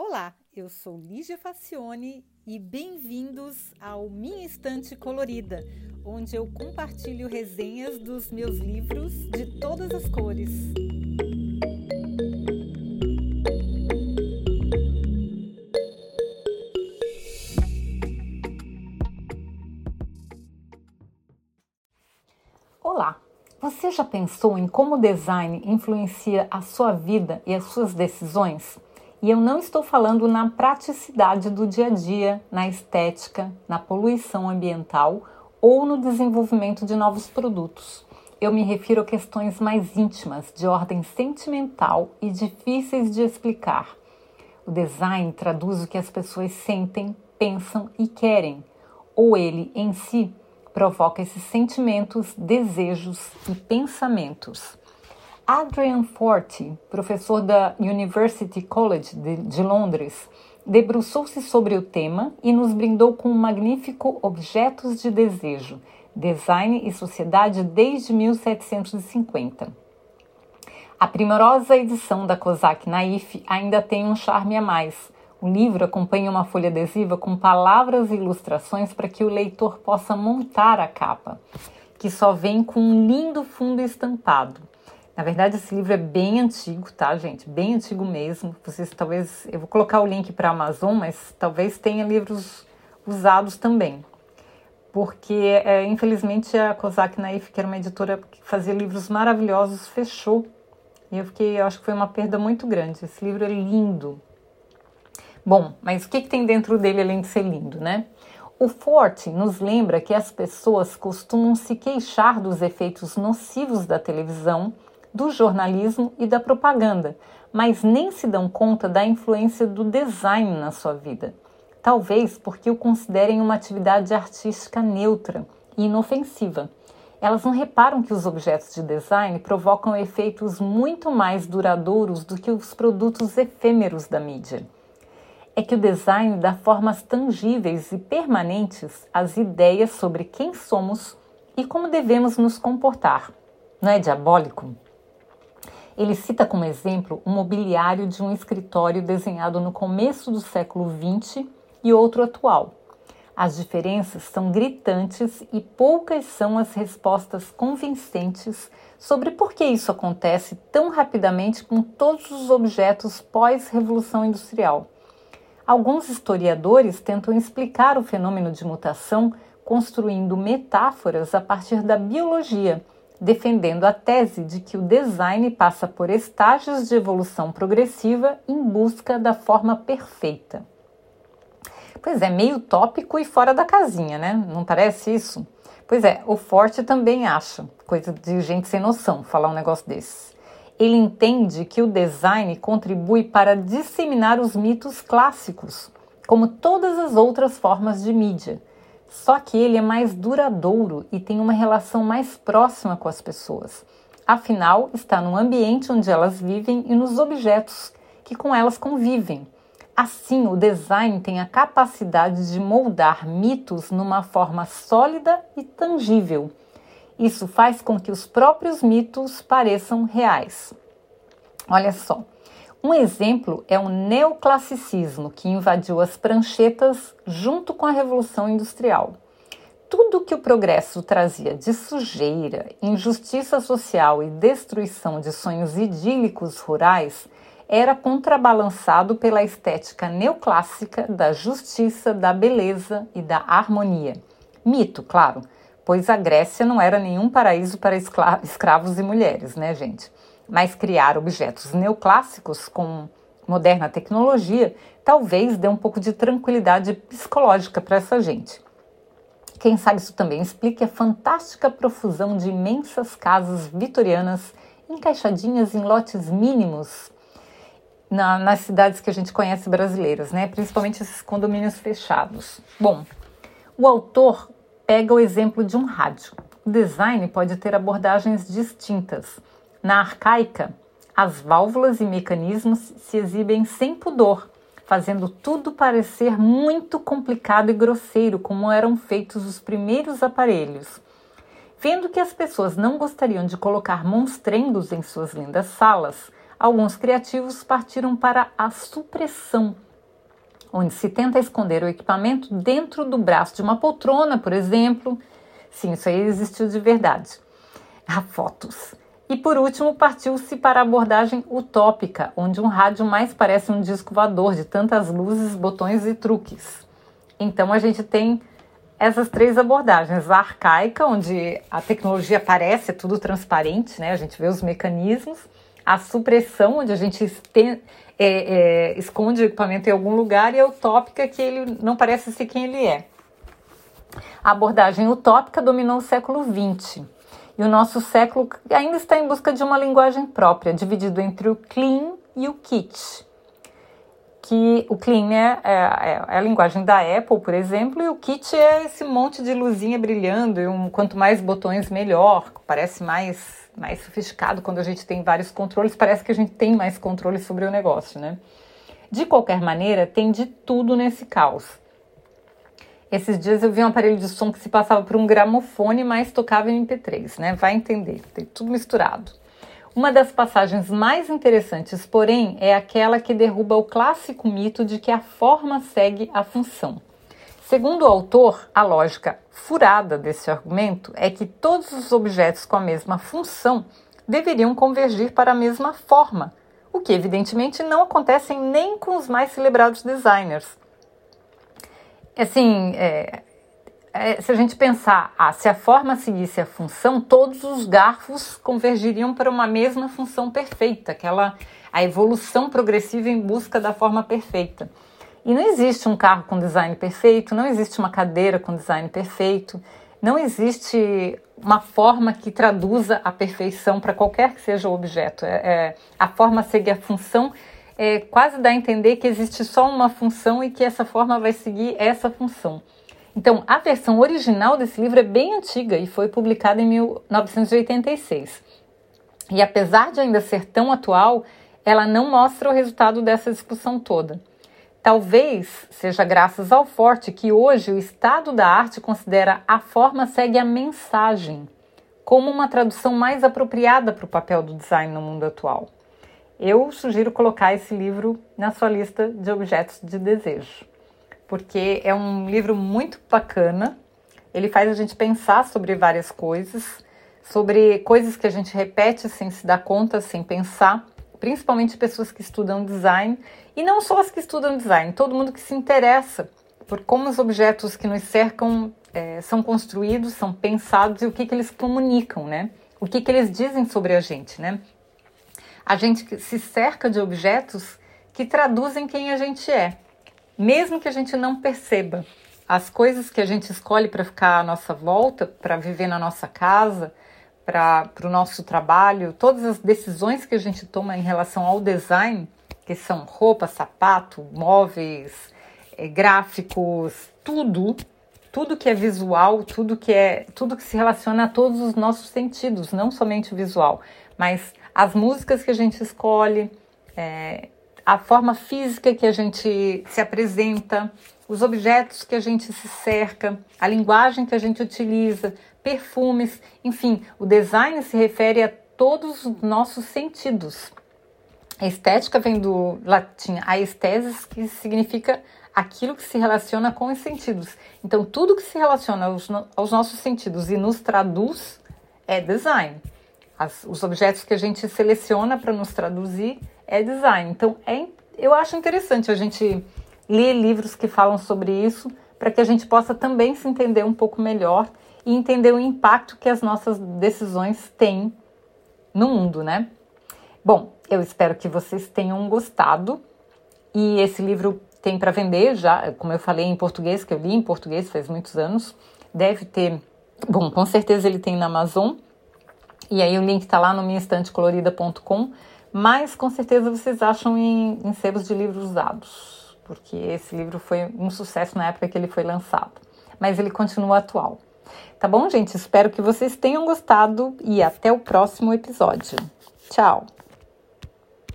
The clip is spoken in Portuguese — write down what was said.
Olá, eu sou Lígia Facione e bem-vindos ao Minha Estante Colorida, onde eu compartilho resenhas dos meus livros de todas as cores. Olá! Você já pensou em como o design influencia a sua vida e as suas decisões? E eu não estou falando na praticidade do dia a dia, na estética, na poluição ambiental ou no desenvolvimento de novos produtos. Eu me refiro a questões mais íntimas, de ordem sentimental e difíceis de explicar. O design traduz o que as pessoas sentem, pensam e querem, ou ele em si provoca esses sentimentos, desejos e pensamentos. Adrian Forte, professor da University College de, de Londres, debruçou-se sobre o tema e nos brindou com um magnífico Objetos de Desejo, Design e Sociedade desde 1750. A primorosa edição da Kozak Naif ainda tem um charme a mais. O livro acompanha uma folha adesiva com palavras e ilustrações para que o leitor possa montar a capa, que só vem com um lindo fundo estampado. Na verdade, esse livro é bem antigo, tá, gente? Bem antigo mesmo. Vocês talvez. Eu vou colocar o link para a Amazon, mas talvez tenha livros usados também. Porque, é, infelizmente, a Kozak Naif, que era uma editora que fazia livros maravilhosos, fechou. E eu fiquei, eu acho que foi uma perda muito grande. Esse livro é lindo. Bom, mas o que, que tem dentro dele além de ser lindo, né? O Forte nos lembra que as pessoas costumam se queixar dos efeitos nocivos da televisão do jornalismo e da propaganda, mas nem se dão conta da influência do design na sua vida. Talvez porque o considerem uma atividade artística neutra e inofensiva. Elas não reparam que os objetos de design provocam efeitos muito mais duradouros do que os produtos efêmeros da mídia. É que o design dá formas tangíveis e permanentes às ideias sobre quem somos e como devemos nos comportar. Não é diabólico? Ele cita como exemplo o mobiliário de um escritório desenhado no começo do século XX e outro atual. As diferenças são gritantes e poucas são as respostas convincentes sobre por que isso acontece tão rapidamente com todos os objetos pós-revolução industrial. Alguns historiadores tentam explicar o fenômeno de mutação construindo metáforas a partir da biologia defendendo a tese de que o design passa por estágios de evolução progressiva em busca da forma perfeita. Pois é, meio tópico e fora da casinha, né? Não parece isso? Pois é, o Forte também acha, coisa de gente sem noção, falar um negócio desse. Ele entende que o design contribui para disseminar os mitos clássicos, como todas as outras formas de mídia, só que ele é mais duradouro e tem uma relação mais próxima com as pessoas. Afinal, está no ambiente onde elas vivem e nos objetos que com elas convivem. Assim, o design tem a capacidade de moldar mitos numa forma sólida e tangível. Isso faz com que os próprios mitos pareçam reais. Olha só. Um exemplo é o neoclassicismo, que invadiu as pranchetas junto com a Revolução Industrial. Tudo que o progresso trazia de sujeira, injustiça social e destruição de sonhos idílicos rurais era contrabalançado pela estética neoclássica da justiça, da beleza e da harmonia. Mito, claro, pois a Grécia não era nenhum paraíso para escravos e mulheres, né, gente? Mas criar objetos neoclássicos com moderna tecnologia talvez dê um pouco de tranquilidade psicológica para essa gente. Quem sabe isso também explique a fantástica profusão de imensas casas vitorianas encaixadinhas em lotes mínimos na, nas cidades que a gente conhece brasileiras, né? principalmente esses condomínios fechados. Bom, o autor pega o exemplo de um rádio. O design pode ter abordagens distintas na arcaica, as válvulas e mecanismos se exibem sem pudor, fazendo tudo parecer muito complicado e grosseiro, como eram feitos os primeiros aparelhos. Vendo que as pessoas não gostariam de colocar monstrendos em suas lindas salas, alguns criativos partiram para a supressão, onde se tenta esconder o equipamento dentro do braço de uma poltrona, por exemplo. Sim, isso aí existiu de verdade. Há fotos. E por último, partiu-se para a abordagem utópica, onde um rádio mais parece um disco voador de tantas luzes, botões e truques. Então a gente tem essas três abordagens: a arcaica, onde a tecnologia parece é tudo transparente, né? A gente vê os mecanismos, a supressão, onde a gente é, é, esconde o equipamento em algum lugar, e a utópica, que ele não parece ser quem ele é. A abordagem utópica dominou o século XX e o nosso século ainda está em busca de uma linguagem própria, dividido entre o clean e o kit. Que o clean é, é, é, é a linguagem da Apple, por exemplo, e o kit é esse monte de luzinha brilhando, e um, quanto mais botões, melhor. Parece mais, mais sofisticado quando a gente tem vários controles, parece que a gente tem mais controle sobre o negócio, né? De qualquer maneira, tem de tudo nesse caos. Esses dias eu vi um aparelho de som que se passava por um gramofone, mas tocava em MP3, né? Vai entender, tem tudo misturado. Uma das passagens mais interessantes, porém, é aquela que derruba o clássico mito de que a forma segue a função. Segundo o autor, a lógica furada desse argumento é que todos os objetos com a mesma função deveriam convergir para a mesma forma, o que evidentemente não acontece nem com os mais celebrados designers assim, é, é, se a gente pensar, ah, se a forma seguisse a função, todos os garfos convergiriam para uma mesma função perfeita, aquela a evolução progressiva em busca da forma perfeita. E não existe um carro com design perfeito, não existe uma cadeira com design perfeito, não existe uma forma que traduza a perfeição para qualquer que seja o objeto. É, é, a forma segue a função é, quase dá a entender que existe só uma função e que essa forma vai seguir essa função. Então, a versão original desse livro é bem antiga e foi publicada em 1986. E apesar de ainda ser tão atual, ela não mostra o resultado dessa discussão toda. Talvez seja graças ao forte que hoje o estado da arte considera a forma segue a mensagem como uma tradução mais apropriada para o papel do design no mundo atual eu sugiro colocar esse livro na sua lista de objetos de desejo, porque é um livro muito bacana. Ele faz a gente pensar sobre várias coisas, sobre coisas que a gente repete sem se dar conta, sem pensar, principalmente pessoas que estudam design e não só as que estudam design, todo mundo que se interessa por como os objetos que nos cercam é, são construídos, são pensados e o que, que eles comunicam, né? O que, que eles dizem sobre a gente, né? A gente se cerca de objetos que traduzem quem a gente é, mesmo que a gente não perceba. As coisas que a gente escolhe para ficar à nossa volta, para viver na nossa casa, para o nosso trabalho, todas as decisões que a gente toma em relação ao design, que são roupa, sapato, móveis, é, gráficos, tudo, tudo que é visual, tudo que é, tudo que se relaciona a todos os nossos sentidos, não somente visual, mas as músicas que a gente escolhe, é, a forma física que a gente se apresenta, os objetos que a gente se cerca, a linguagem que a gente utiliza, perfumes, enfim, o design se refere a todos os nossos sentidos. A estética vem do latim aesthesis, que significa aquilo que se relaciona com os sentidos. Então, tudo que se relaciona aos, aos nossos sentidos e nos traduz é design as, os objetos que a gente seleciona para nos traduzir é design. Então, é, eu acho interessante a gente ler livros que falam sobre isso para que a gente possa também se entender um pouco melhor e entender o impacto que as nossas decisões têm no mundo, né? Bom, eu espero que vocês tenham gostado e esse livro tem para vender já, como eu falei em português, que eu li em português faz muitos anos, deve ter, bom, com certeza ele tem na Amazon e aí o link está lá no minhaestantecolorida.com, mas com certeza vocês acham em, em sebos de livros usados, porque esse livro foi um sucesso na época que ele foi lançado. Mas ele continua atual. Tá bom, gente? Espero que vocês tenham gostado e até o próximo episódio. Tchau!